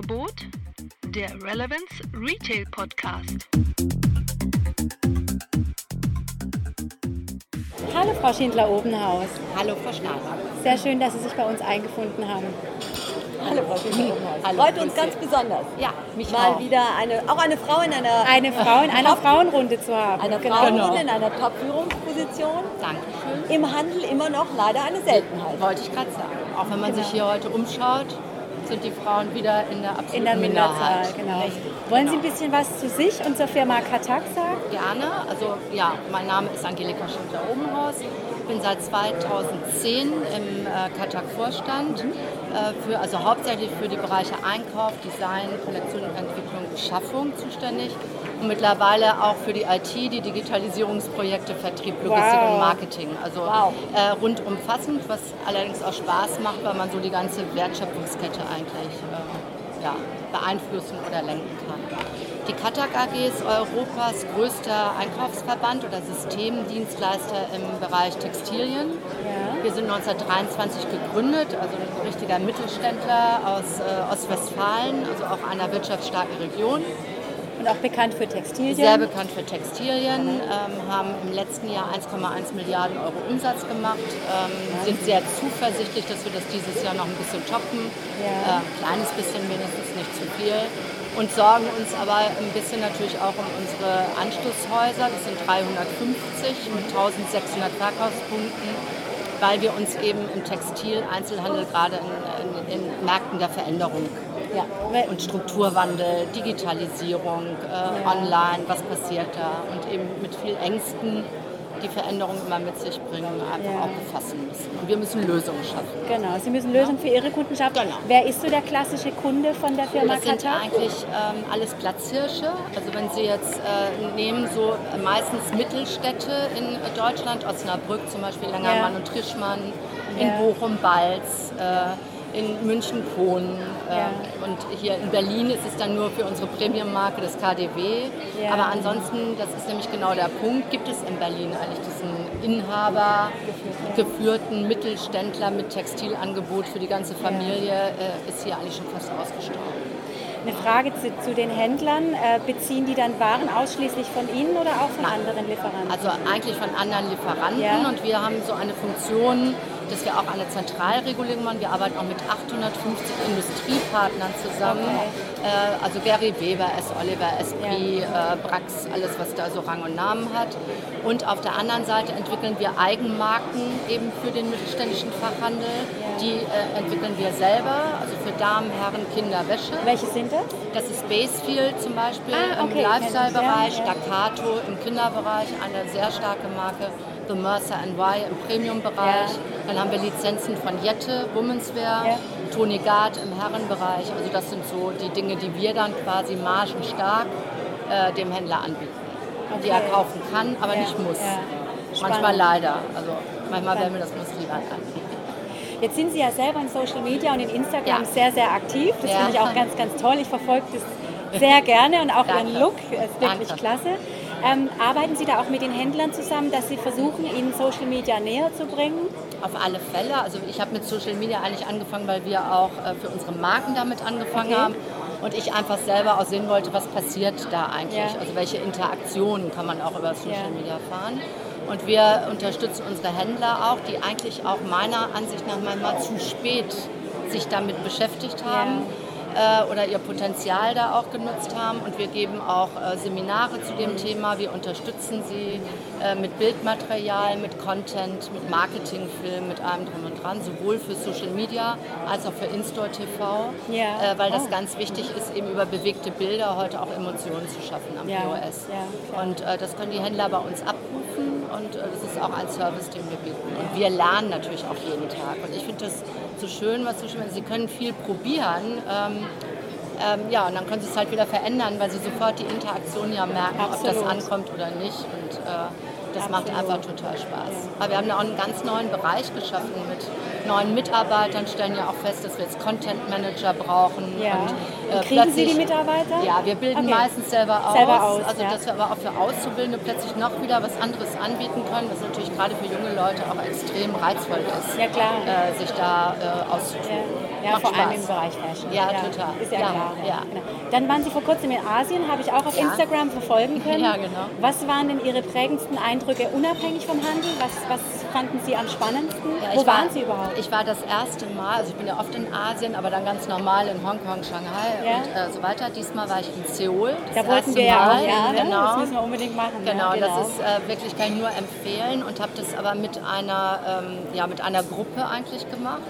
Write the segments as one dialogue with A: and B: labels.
A: Angebot der Relevance Retail Podcast.
B: Hallo Frau Schindler-Obenhaus.
C: Hallo Frau Schneider.
B: Sehr schön, dass Sie sich bei uns eingefunden haben.
C: Hallo Frau Schindler-Obenhaus.
D: Hallo, Freut uns ganz besonders.
C: Ja, mich
D: Mal
C: auch.
D: wieder eine, auch eine Frau in einer,
B: Eine Frau in einer Frauenrunde zu haben.
D: einer
B: genau.
D: Frauenrunde in einer Top-Führungsposition.
C: Dankeschön.
D: Im Handel immer noch leider eine Seltenheit.
C: Wollte ich gerade sagen. Auch wenn man sich hier heute umschaut, sind die Frauen wieder in der absoluten
B: In der Minderzahl,
C: Minderheit.
B: genau.
C: Richtig,
B: Wollen Sie ein
C: genau.
B: bisschen was zu sich und zur Firma Katak sagen?
C: Gerne. Also ja, mein Name ist Angelika Schindler-Obenhaus. Ich bin seit 2010 im äh, Katak-Vorstand,
B: Mhm.
C: äh, für, also hauptsächlich für die Bereiche Einkauf, Design, Kollektion und Entwicklung, Beschaffung zuständig und mittlerweile auch für die IT, die Digitalisierungsprojekte, Vertrieb, Logistik
B: Wow.
C: und Marketing. Also
D: Wow.
C: äh, rundumfassend, was allerdings auch Spaß macht, weil man so die ganze Wertschöpfungskette eigentlich äh, ja, beeinflussen oder lenken kann. Die Katak AG ist Europas größter Einkaufsverband oder Systemdienstleister im Bereich Textilien.
B: Ja.
C: Wir sind 1923 gegründet, also ein richtiger Mittelständler aus äh, Ostwestfalen, also auch einer wirtschaftsstarken Region.
B: Und auch bekannt für Textilien.
C: Sehr bekannt für Textilien, ähm, haben im letzten Jahr 1,1 Milliarden Euro Umsatz gemacht, ähm, sind sehr zuversichtlich, dass wir das dieses Jahr noch ein bisschen toppen.
B: Ja.
C: Äh, kleines bisschen wenigstens, nicht zu viel. Und sorgen uns aber ein bisschen natürlich auch um unsere Anschlusshäuser. Das sind 350 mit 1600 Verkaufspunkten, weil wir uns eben im Textil-Einzelhandel gerade in, in, in Märkten der Veränderung
D: Ja.
C: und Strukturwandel, Digitalisierung, äh, online, was passiert da und eben mit viel Ängsten die Veränderung immer mit sich bringen, einfach
B: Ja.
C: auch befassen müssen. Und wir müssen Lösungen schaffen.
B: Genau, Sie müssen Lösungen für Ihre Kunden schaffen.
C: Genau.
B: Wer ist so der klassische Kunde von der Firma
C: Das sind
B: Katak?
C: eigentlich ähm, alles Platzhirsche. Also wenn Sie jetzt äh, nehmen, so äh, meistens Mittelstädte in äh, Deutschland, Osnabrück zum Beispiel, Langermann
B: Ja.
C: und Trischmann, in
B: Ja.
C: Bochum, Balz, äh, in München, Kohn äh,
B: Ja.
C: und hier in Berlin ist es dann nur für unsere Premium-Marke das KDW.
B: Ja.
C: Aber ansonsten, das ist nämlich genau der Punkt, gibt es in Berlin eigentlich diesen Inhaber geführten Mittelständler mit Textilangebot für die ganze Familie, äh, ist hier eigentlich schon fast ausgestorben.
B: Eine Frage zu, zu den Händlern. Äh, beziehen die dann Waren ausschließlich von Ihnen oder auch von
C: Nein.
B: anderen Lieferanten?
C: Also eigentlich von anderen Lieferanten
B: Ja.
C: und wir haben so eine Funktion, dass wir auch eine Zentralregulierung machen. Wir arbeiten auch mit 850 Industriepartnern zusammen. Äh, also Gary Weber, S. Oliver, Esprit, äh, Brax, alles was da so Rang und Namen hat. Und auf der anderen Seite entwickeln wir Eigenmarken eben für den mittelständischen Fachhandel. Die äh, entwickeln wir selber, also für Damen, Herren, Kinder, Wäsche.
B: Welche sind das?
C: Das ist Basefield zum Beispiel
B: Ah, okay,
C: im Lifestyle-Bereich,
B: ja, ja.
C: Staccato im Kinderbereich, eine sehr starke Marke, The Mercer Y im Premium-Bereich.
B: Ja.
C: Dann haben wir Lizenzen von Jette, Womenswear,
B: Ja.
C: Toni Gard im Herrenbereich. Also das sind so die Dinge, die wir dann quasi margenstark äh, dem Händler anbieten. Die er
B: Okay.
C: kaufen kann, aber
B: Ja,
C: nicht muss. Manchmal leider. Also manchmal wäre mir das muss lieber an.
B: Jetzt sind Sie ja selber in Social Media und in Instagram sehr, sehr aktiv. Das finde ich auch ganz, ganz toll. Ich verfolge das sehr gerne und auch Ihren
C: Danke.
B: Look. ist wirklich
C: Danke.
B: klasse. Ähm, arbeiten Sie da auch mit den Händlern zusammen, dass Sie versuchen, ihnen Social Media näher zu bringen?
C: Auf alle Fälle. Also ich habe mit Social Media eigentlich angefangen, weil wir auch äh, für unsere Marken damit angefangen
B: Okay.
C: haben. Und ich einfach selber auch sehen wollte, was passiert da eigentlich.
B: Ja.
C: Also welche Interaktionen kann man auch über Social
B: Ja.
C: Media fahren. Und wir unterstützen unsere Händler auch, die eigentlich auch meiner Ansicht nach manchmal zu spät sich damit beschäftigt haben. Äh, oder ihr Potenzial da auch genutzt haben. Und wir geben auch äh, Seminare zu dem Thema. Wir unterstützen sie äh, mit Bildmaterial, mit Content, mit Marketingfilm, mit allem drum und dran, sowohl für Social Media als auch für In-Store TV,
B: Ja.
C: äh, weil das
B: Oh.
C: ganz wichtig ist, eben über bewegte Bilder heute auch Emotionen zu schaffen am
B: Ja,
C: POS.
B: ja, klar.
C: und äh, das können die Händler bei uns abrufen und äh, das ist auch ein Service, den wir bieten. Und wir lernen natürlich auch jeden Tag. Und ich finde das so schön, was so schön ist. Sie können viel probieren. Ähm, ähm, ja, und dann können sie es halt wieder verändern, weil sie sofort die Interaktion ja merken, ob das
B: Absolut.
C: ankommt oder nicht. Und äh, das macht
B: Absolut.
C: einfach total Spaß. Aber wir haben da auch einen ganz neuen Bereich geschaffen mit neuen Mitarbeitern stellen ja auch fest, dass wir jetzt Content Manager brauchen.
B: Ja.
C: Und,
B: Und kriegen Sie die Mitarbeiter?
C: Ja, wir bilden
B: Okay.
C: meistens selber aus.
B: Selber aus,
C: also
B: ja.
C: dass wir aber auch für Auszubildende plötzlich noch wieder was anderes anbieten können, was natürlich gerade für junge Leute auch extrem reizvoll ist.
B: Ja, klar.
C: Äh, sich da äh, auszutun.
B: Ja,
C: Macht
B: vor allem im
C: Spaß.
B: Bereich Fashion.
C: Ja, total.
B: Ist ja,
C: Ja,
B: klar.
C: ja.
B: Genau. Dann waren Sie vor kurzem in Asien, habe ich auch auf
C: Ja.
B: Instagram verfolgen können.
C: Ja, genau.
B: Was waren denn Ihre prägendsten Eindrücke unabhängig vom Handel? Was, was fanden Sie am spannendsten?
C: Ja,
B: Wo
C: war,
B: waren Sie überhaupt?
C: Ich war das erste Mal, also ich bin ja oft in Asien, aber dann ganz normal in Hongkong, Shanghai
B: Ja.
C: und äh, so weiter. Diesmal war ich in Seoul. Das
B: da wollten wir ja auch hin, ne?
C: genau.
B: Das müssen wir unbedingt machen.
C: Genau,
B: ja,
C: das ist äh, wirklich, kann ich nur empfehlen und habe das aber mit einer, ähm, ja, mit einer Gruppe eigentlich gemacht.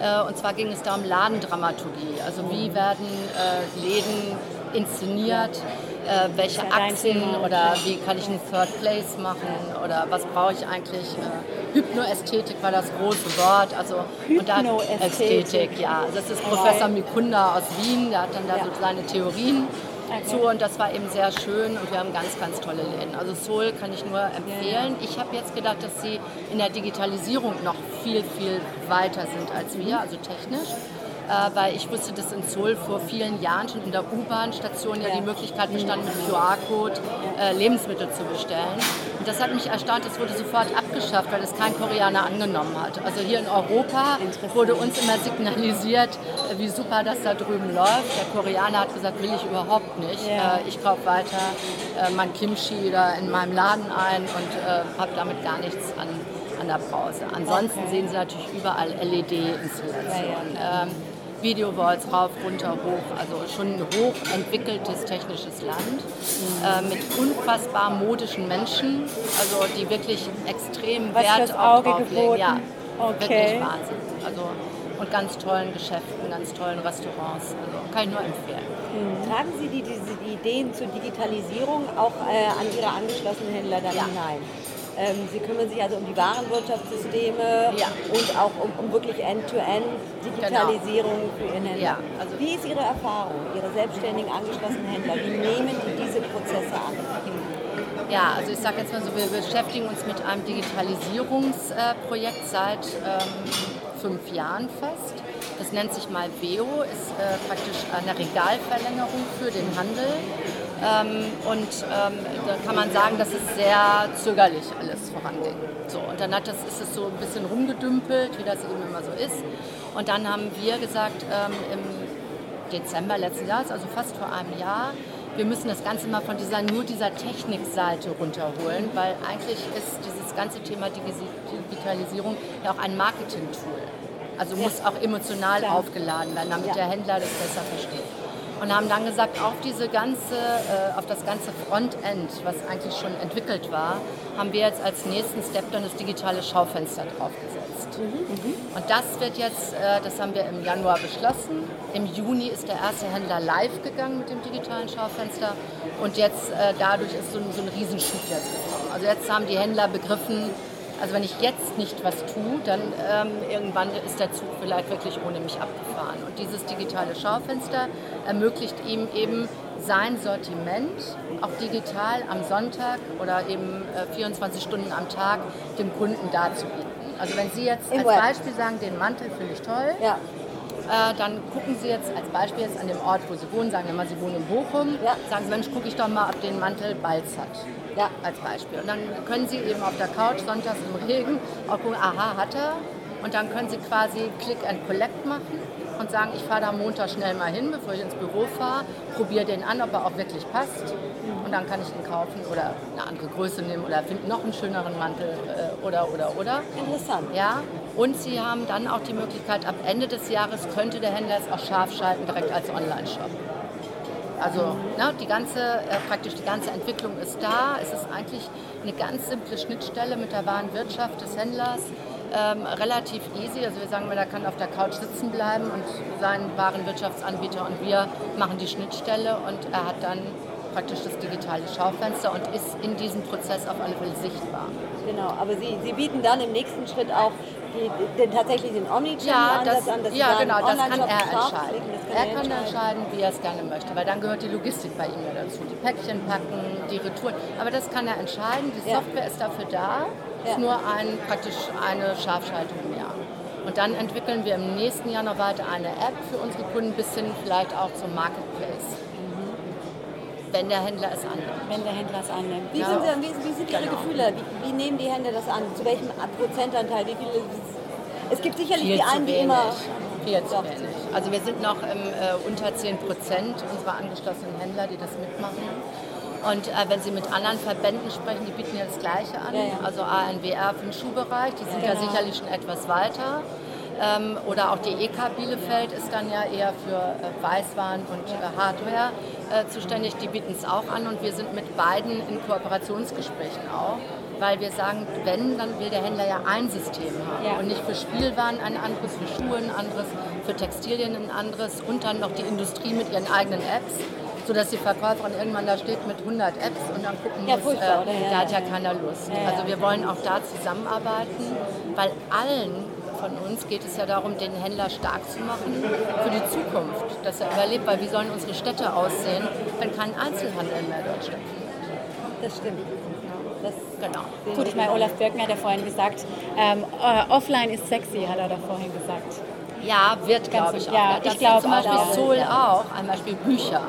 C: Äh, und zwar ging es da um Ladendramaturgie. Also wie werden äh, Läden inszeniert, äh, welche Achsen oder wie kann ich einen Third Place machen oder was brauche ich eigentlich. Äh, Hypnoästhetik war das große Wort. Also,
B: Hypnoästhetik.
C: Ästhetik, ja. Das ist. Professor Mikunda aus Wien, der hat dann da
B: Ja.
C: so seine Theorien
B: Okay.
C: zu und das war eben sehr schön und wir haben ganz, ganz tolle Läden. Also Seoul kann ich nur empfehlen. Ich habe jetzt gedacht, dass sie in der Digitalisierung noch viel, viel weiter sind als wir, also technisch. Äh, weil ich wusste, dass in Seoul vor vielen Jahren schon in der U-Bahn-Station ja,
B: Ja.
C: die Möglichkeit bestand, mit QR-Code äh, Lebensmittel zu bestellen. Und das hat mich erstaunt, es wurde sofort abgeschafft, weil es kein Koreaner angenommen hat. Also hier in Europa wurde uns immer signalisiert, äh, wie super das da drüben läuft. Der Koreaner hat gesagt, will ich überhaupt nicht.
B: Ja.
C: Ich kaufe weiter mein Kimchi da in meinem Laden ein und habe damit gar nichts an, an der Brause. Ansonsten
B: Okay.
C: sehen Sie natürlich überall LED-Installationen.
B: Ja,
C: ähm, Videowalls rauf, runter, hoch, also schon ein hochentwickeltes technisches Land
B: Mhm.
C: äh, mit unfassbar modischen Menschen, also die wirklich extrem
B: Was
C: Wert auch
B: Auge
C: drauf legen. Ja,
B: Okay.
C: wirklich Wahnsinn. Also, und ganz tollen Geschäften, ganz tollen Restaurants. Also kann ich nur empfehlen.
D: Tragen Sie die, diese Ideen zur Digitalisierung auch äh, an Ihre angeschlossenen Händler dann
C: Ja.
D: hinein? Ähm, Sie kümmern sich also um die Warenwirtschaftssysteme
C: Ja.
D: und auch um, um wirklich End-to-End-Digitalisierung für Ihren Händler.
C: Ja, also-
D: Wie ist Ihre Erfahrung, Ihre selbstständigen angeschlossenen Händler? Wie nehmen die diese Prozesse an?
C: Ja, also ich sage jetzt mal so, wir beschäftigen uns mit einem Digitalisierungsprojekt seit ähm, fünf Jahren fast. Das nennt sich mal VEO, ist äh, praktisch eine Regalverlängerung für den Handel. Ähm, und ähm, da kann man sagen, dass es sehr zögerlich alles voranging. So, und dann hat das, ist es so ein bisschen rumgedümpelt, wie das eben immer so ist. Und dann haben wir gesagt, ähm, im Dezember letzten Jahres, also fast vor einem Jahr, wir müssen das Ganze mal von dieser, nur dieser Technikseite runterholen, weil eigentlich ist dieses ganze Thema Digi- Digitalisierung ja auch ein Marketing-Tool. Also muss auch emotional
B: Klar.
C: aufgeladen werden, damit
D: Ja.
C: der Händler das besser versteht. Und haben dann gesagt, auf, diese ganze, äh, auf das ganze Frontend, was eigentlich schon entwickelt war, haben wir jetzt als nächsten Step dann das digitale Schaufenster draufgesetzt. Und das wird jetzt, äh, das haben wir im Januar beschlossen. Im Juni ist der erste Händler live gegangen mit dem digitalen Schaufenster. Und jetzt äh, dadurch ist so ein, so ein Riesenschub jetzt gekommen. Also jetzt haben die Händler begriffen, also wenn ich jetzt nicht was tue, dann ähm, irgendwann ist der Zug vielleicht wirklich ohne mich abgefahren. Und dieses digitale Schaufenster ermöglicht ihm eben sein Sortiment auch digital am Sonntag oder eben äh, 24 Stunden am Tag dem Kunden darzubieten. Also wenn Sie jetzt
D: Im
C: als
D: Web.
C: Beispiel sagen, den Mantel finde ich toll,
D: Ja,
C: äh, dann gucken Sie jetzt als Beispiel jetzt an dem Ort, wo Sie wohnen, sagen wir mal, Sie wohnen in Bochum,
D: Ja.
C: sagen Sie, Mensch, gucke ich doch mal, ob den Mantel Balz hat.
D: Ja.
C: Als Beispiel. Und dann können Sie eben auf der Couch sonntags im Regen auch gucken, aha, hat er. Und dann können Sie quasi Click and Collect machen und sagen, ich fahre da Montag schnell mal hin, bevor ich ins Büro fahre, probiere den an, ob er auch wirklich passt. Und dann kann ich ihn kaufen oder eine andere Größe nehmen oder finde noch einen schöneren Mantel äh, oder, oder, oder.
D: interessant.
C: Ja, und Sie haben dann auch die Möglichkeit, ab Ende des Jahres könnte der Händler es auch scharf schalten, direkt als Online-Shop. Also ne, die ganze, äh, praktisch die ganze Entwicklung ist da. Es ist eigentlich eine ganz simple Schnittstelle mit der Warenwirtschaft des Händlers. Ähm, relativ easy, also wir sagen mal, der kann auf der Couch sitzen bleiben und sein Warenwirtschaftsanbieter und wir machen die Schnittstelle und er hat dann praktisch das digitale Schaufenster und ist in diesem Prozess auf alle Fälle sichtbar.
D: Genau, aber Sie, Sie bieten dann im nächsten Schritt auch die, den, tatsächlich den
C: Ja,
D: Omnichannel-Ansatz
C: das,
D: an, dass
C: ja genau, das kann er entscheiden.
D: klicken, das
C: Er
D: kann
C: kann entscheiden, wie er es gerne möchte, weil dann gehört die Logistik bei ihm ja dazu. Die Päckchen packen, die Retouren. Aber das kann er entscheiden. Die
D: Ja.
C: Software ist dafür da.
D: Ja.
C: Ist nur ein, praktisch eine Scharfschaltung im Jahr. Und dann entwickeln wir im nächsten Jahr noch weiter eine App für unsere Kunden bis hin vielleicht auch zum Marketplace. Wenn der Händler es annimmt.
B: Wenn der Händler es annimmt.
D: Wie,
C: Ja.
D: sind, Sie, wie, wie sind Ihre
C: Genau.
D: Gefühle? Wie, wie nehmen die Händler das an? Zu welchem Prozentanteil? Wie viele? Es gibt sicherlich
C: Viel
D: die einen, die immer.
C: Viel zu wenig. Also wir sind noch im, äh, unter 10 Prozent unserer angeschlossenen Händler, die das mitmachen. Und äh, wenn Sie mit anderen Verbänden sprechen, die bieten ja das Gleiche an.
D: Ja, ja.
C: Also ANWR für den Schuhbereich, die sind ja
B: Genau.
C: sicherlich schon etwas weiter. Ähm, oder auch die EK Bielefeld ist dann ja eher für äh, Weißwaren und äh, Hardware äh, zuständig. Die bieten es auch an und wir sind mit beiden in Kooperationsgesprächen auch. Weil wir sagen, wenn, dann will der Händler ja ein System haben.
B: Ja.
C: Und nicht für Spielwaren ein anderes, für Schuhe ein anderes, für Textilien ein anderes und dann noch die Industrie mit ihren eigenen Apps, sodass die Verkäuferin irgendwann da steht mit 100 Apps und dann gucken
D: Ja,
C: muss?
D: Ja,
C: da hat ja
D: ja.
C: keiner Lust. Also wir wollen auch da zusammenarbeiten, weil allen von uns geht es ja darum, den Händler stark zu machen für die Zukunft, dass er überlebt, weil wie sollen unsere Städte aussehen, wenn kein Einzelhandel mehr dort stattfindet.
D: Das stimmt. Das
C: Genau.
B: Gut, ich meine,
D: genau.
B: Olaf Birken hat ja vorhin gesagt, ähm, äh, offline ist sexy, hat er da vorhin gesagt.
C: Ja, wird, glaube ich, auch.
B: ja,
C: das
B: ich glaube
C: zum Beispiel
B: auch.
C: Soul auch, ein Beispiel Bücher.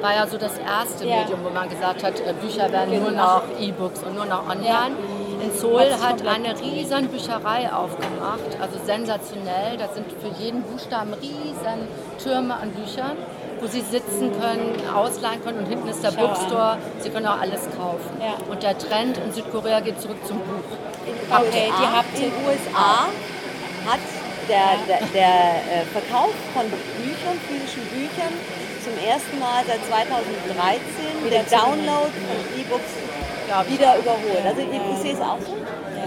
C: War ja so das erste
B: Ja.
C: Medium, wo man gesagt hat, äh, Bücher werden nur noch E-Books und nur noch online. In
B: Hat
C: Seoul hat eine riesen Bücherei aufgemacht, also sensationell. Da sind für jeden Buchstaben riesen Türme an Büchern, wo sie sitzen können, ausleihen können und hinten ist der
B: Schau an.
C: Bookstore. Sie können auch alles kaufen.
B: Ja.
C: Und der Trend in Südkorea geht zurück zum Buch.
B: Okay, die habt
D: in den USA hat der, der, der äh, Verkauf von Büchern, physischen Büchern, zum ersten Mal seit 2013
B: Wieder
D: den Download von E-Books
C: Glaub ich
D: wieder überholt. Also ich, sehe es auch so.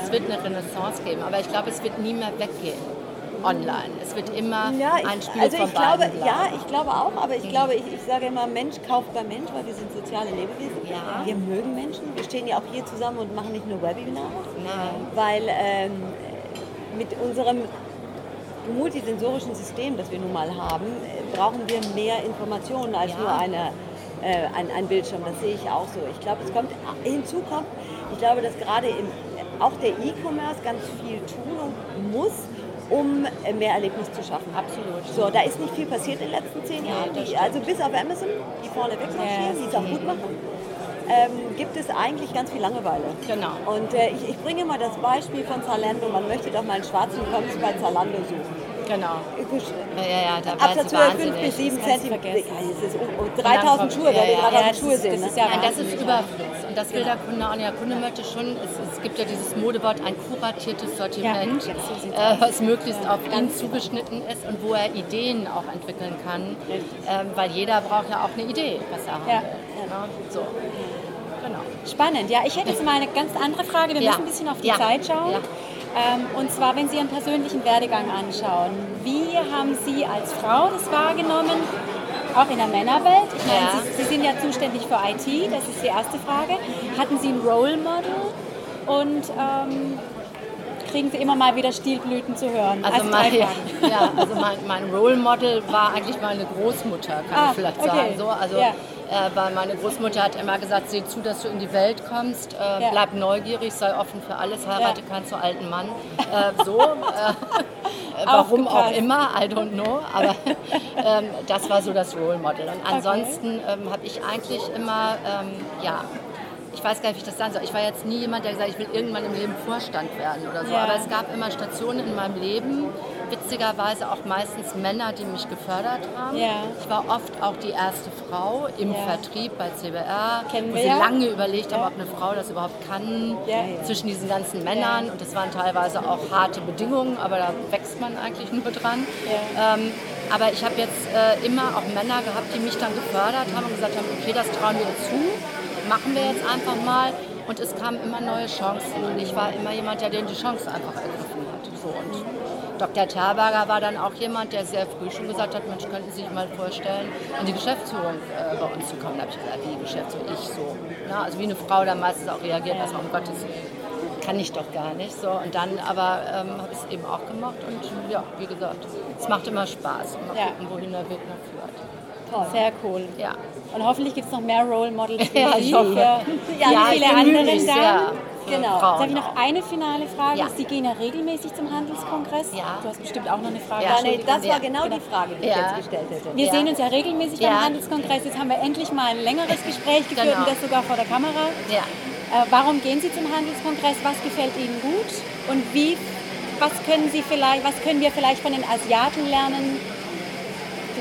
C: Es wird eine Renaissance geben, aber ich glaube, es wird nie mehr weggehen online. Es wird immer
D: Ja,
C: ein
D: ich,
C: Spiel
D: also ich glaube, ja, ich glaube auch, aber ich glaube, ich, ich sage immer, Mensch kauft bei Mensch, weil wir sind soziale Lebewesen.
C: Ja.
D: Wir mögen Menschen. Wir stehen ja auch hier zusammen und machen nicht nur Webinare,
C: Nein.
D: weil ähm, mit unserem multisensorischen System, das wir nun mal haben, äh, brauchen wir mehr Informationen als
C: Ja.
D: nur eine, äh, ein, ein Bildschirm. Das sehe ich auch so. Ich glaube, es kommt hinzu kommt, ich glaube, dass gerade im, auch der E-Commerce ganz viel tun muss, um äh, mehr Erlebnis zu schaffen.
C: Absolut.
D: So, da ist nicht viel passiert in den letzten zehn Jahren. Die, also bis auf Amazon, die vorne wegmarschieren,
B: Ja,
D: die es auch gut machen, ähm, gibt es eigentlich ganz viel Langeweile.
C: Genau.
D: Und äh, ich, ich bringe mal das Beispiel von Zalando. Man möchte doch mal einen schwarzen Pumps bei Zalando suchen.
C: Genau. Ja, ja, da werden
D: Absatz Höhe 5
C: wahnsinnig.
D: bis 7
B: Das kannst du
D: Zentimeter. Ja, ist um,
C: dann
D: 3000
C: kommt-
D: Schuhe, weil wir
C: ja,
D: 3000
B: ja, das
D: Schuhe
B: ist-
D: sind.
B: das
D: ne?
B: ist ja
C: Nein, das ist. Überfluss. Und das will der Kunde auch. Der Kunde möchte schon, es, es gibt ja dieses Modewort, ein kuratiertes Sortiment,
B: Ja,
C: äh, was möglichst auf ihn zugeschnitten ist und wo er Ideen auch entwickeln kann. Ähm, weil jeder braucht ja auch eine Idee, was er haben
B: Ja.
C: will. Ne? So. Genau.
B: Spannend, ja. Ich hätte jetzt mal eine ganz andere Frage. Wir müssen ein bisschen auf die. Zeit schauen. Ähm, und zwar, wenn Sie Ihren persönlichen Werdegang anschauen, wie haben Sie als Frau das wahrgenommen, auch in der Männerwelt? Ich meine,
C: Ja.
B: Sie, Sie sind ja zuständig für IT, das ist die erste Frage. Hatten Sie ein Role Model und ähm, kriegen Sie immer mal wieder Stilblüten zu hören?
C: Also,
B: drei
C: mein, ja, also mein, mein Role Model war eigentlich meine Großmutter, kann
B: Ah,
C: ich vielleicht
B: okay.
C: sagen. So, also,
B: Ja.
C: Äh, weil meine Großmutter hat immer gesagt, sieh zu, dass du in die Welt kommst, äh,
B: Ja.
C: bleib neugierig, sei offen für alles, heirate keinen zu alten Mann. Äh, so, äh, warum auch immer, I don't know, aber ähm, das war so das Role Model. Und ansonsten ähm, habe ich eigentlich immer, ähm, ja, ich weiß gar nicht, wie ich das sagen soll. Ich war jetzt nie jemand, der gesagt hat, ich will irgendwann im Leben Vorstand werden oder so.
B: Ja.
C: Aber es gab immer Stationen in meinem Leben, witzigerweise auch meistens Männer, die mich gefördert haben.
B: Ja.
C: Ich war oft auch die erste Frau im
B: Ja.
C: Vertrieb bei CBR,
B: Kennen
C: wo
B: wir
C: sie
B: ja.
C: lange überlegt haben, ob eine Frau das überhaupt kann, zwischen diesen ganzen Männern. Und das waren teilweise auch harte Bedingungen, aber da wächst man eigentlich nur dran. Ähm, aber ich habe jetzt äh, immer auch Männer gehabt, die mich dann gefördert haben und gesagt haben, okay, das trauen wir zu, machen wir jetzt einfach mal. Und es kamen immer neue Chancen. Und ich war immer jemand, der die Chance einfach ergriffen hat. So, und Dr. Terberger war dann auch jemand, der sehr früh schon gesagt hat, Mensch, könnten Sie sich mal vorstellen, in die Geschäftsführung äh, bei uns zu kommen. Da habe ich gesagt, wie Geschäftsführung? Ich so. Na, also wie eine Frau dann meistens auch reagiert, erstmal um Gottes Willen kann ich doch gar nicht. So, und dann aber ähm, habe ich es eben auch gemacht und ja, wie gesagt, es macht immer Spaß. Mal
B: Ja.
C: gucken, wohin der Weg noch führt.
B: Sehr cool.
C: Ja.
B: Und hoffentlich gibt es noch mehr Role Models wie
C: Ja, ich hoffe.
B: für
C: Ja,
B: viele
C: ich bemühe
B: andere
D: Genau.
C: Frauen.
B: Darf ich noch eine finale Frage?
C: Ja.
B: Sie gehen ja regelmäßig zum Handelskongress.
C: Ja.
B: Du hast bestimmt auch noch eine Frage.
C: Ja.
D: Nee, das war genau die Frage, die ich jetzt gestellt hätte.
B: Wir sehen uns ja regelmäßig beim Handelskongress. Jetzt haben wir endlich mal ein längeres Gespräch geführt
C: Genau.
B: und das sogar vor der Kamera.
C: Ja.
B: Äh, warum gehen Sie zum Handelskongress? Was gefällt Ihnen gut? Und wie, was können Sie vielleicht, was können wir vielleicht von den Asiaten lernen?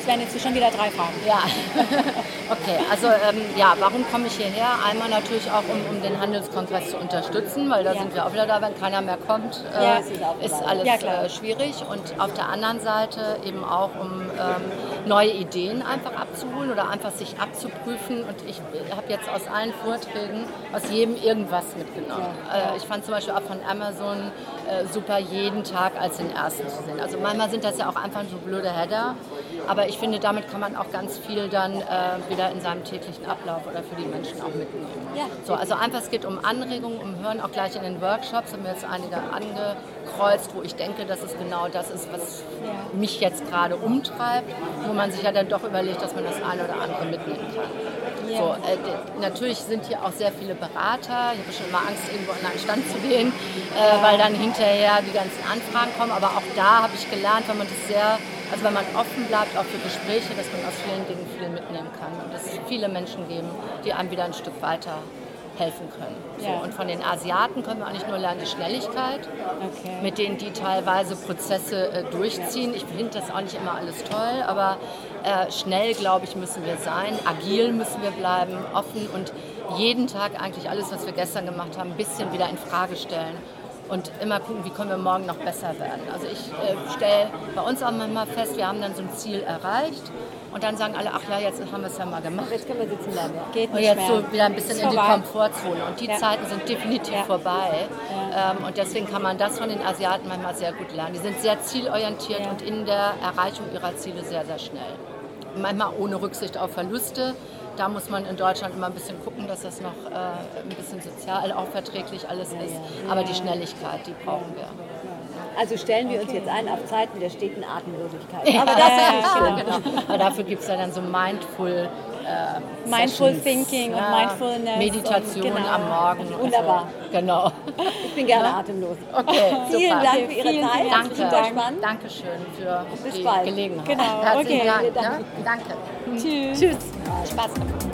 B: Das wären jetzt schon wieder drei Fragen.
C: Ja, okay. Also ähm, ja, warum komme ich hierher? Einmal natürlich auch, um, um den Handelskongress zu unterstützen, weil da
B: Ja.
C: sind wir auch wieder da, wenn keiner mehr kommt, äh,
B: Ja,
D: ist
C: ist alles
B: Ja,
C: äh, schwierig. Und auf der anderen Seite eben auch, um ähm, neue Ideen einfach abzuholen oder einfach sich abzuprüfen. Und ich habe jetzt aus allen Vorträgen, aus jedem irgendwas mitgenommen. Äh, ich fand zum Beispiel auch von Amazon äh, super, jeden Tag als den ersten zu sehen. Also manchmal sind das ja auch einfach so blöde Header. Aber ich finde, damit kann man auch ganz viel dann äh, wieder in seinem täglichen Ablauf oder für die Menschen auch mitnehmen.
B: Ja.
C: So, also einfach, es geht um Anregungen, um Hören, auch gleich in den Workshops haben wir jetzt einige angekreuzt, wo ich denke, dass es genau das ist, was mich jetzt gerade umtreibt, wo man sich ja dann doch überlegt, dass man das eine oder andere mitnehmen kann.
B: Ja.
C: So, äh, natürlich sind hier auch sehr viele Berater. Ich habe schon immer Angst, irgendwo an einen Stand zu gehen, äh, weil dann hinterher die ganzen Anfragen kommen. Aber auch da habe ich gelernt, wenn man das sehr, also wenn man offen bleibt auch für Gespräche, dass man aus vielen Dingen viel mitnehmen kann und dass es viele Menschen geben, die einem wieder ein Stück weiter helfen können. So,
B: Ja.
C: Und von den Asiaten können wir eigentlich nur lernen die Schnelligkeit,
B: Okay.
C: mit denen die teilweise Prozesse äh, durchziehen. Ich finde das auch nicht immer alles toll, aber äh, schnell, glaube ich, müssen wir sein. Agil müssen wir bleiben, offen und jeden Tag eigentlich alles, was wir gestern gemacht haben, ein bisschen wieder in Frage stellen. Und immer gucken, wie können wir morgen noch besser werden. Also ich äh, stelle bei uns auch manchmal fest, wir haben dann so ein Ziel erreicht und dann sagen alle, ach ja, jetzt haben wir es ja mal gemacht.
D: Jetzt können wir sitzen bleiben. ja.
B: Geht
C: Und jetzt
B: mehr.
C: so wieder ein bisschen in die. Komfortzone. Und die
B: Ja.
C: Zeiten sind definitiv
B: Ja.
C: vorbei. Ähm, und deswegen kann man das von den Asiaten manchmal sehr gut lernen. Die sind sehr zielorientiert
B: Ja.
C: und in der Erreichung ihrer Ziele sehr, sehr schnell. Manchmal ohne Rücksicht auf Verluste. Da muss man in Deutschland immer ein bisschen gucken, dass das noch äh, ein bisschen sozial auch verträglich alles ist. Aber die Schnelligkeit, die brauchen wir.
D: Also stellen wir uns jetzt ein auf Zeiten der steten Atemlosigkeit.
C: Aber
D: Aber
C: das
D: das
C: ist genau. Aber dafür gibt es ja dann so Mindful äh,
B: Mindful
C: Sessions,
B: Thinking und
C: ja,
B: Mindfulness
C: Meditation
B: und genau.
C: am Morgen. und
D: Wunderbar.
C: So. Genau.
D: Ich bin gerne atemlos.
C: Okay,
D: Vielen
C: super.
D: Dank für Ihre
B: Vielen
D: Zeit.
C: Danke.
D: Super spannend.
C: Dankeschön für
D: Bis
C: die
D: bald.
C: Gelegenheit.
B: Genau,
C: Herzlichen
B: okay.
C: Dank. Ne? Danke.
B: Tschüss.
C: Tschüss. Spaß gemacht.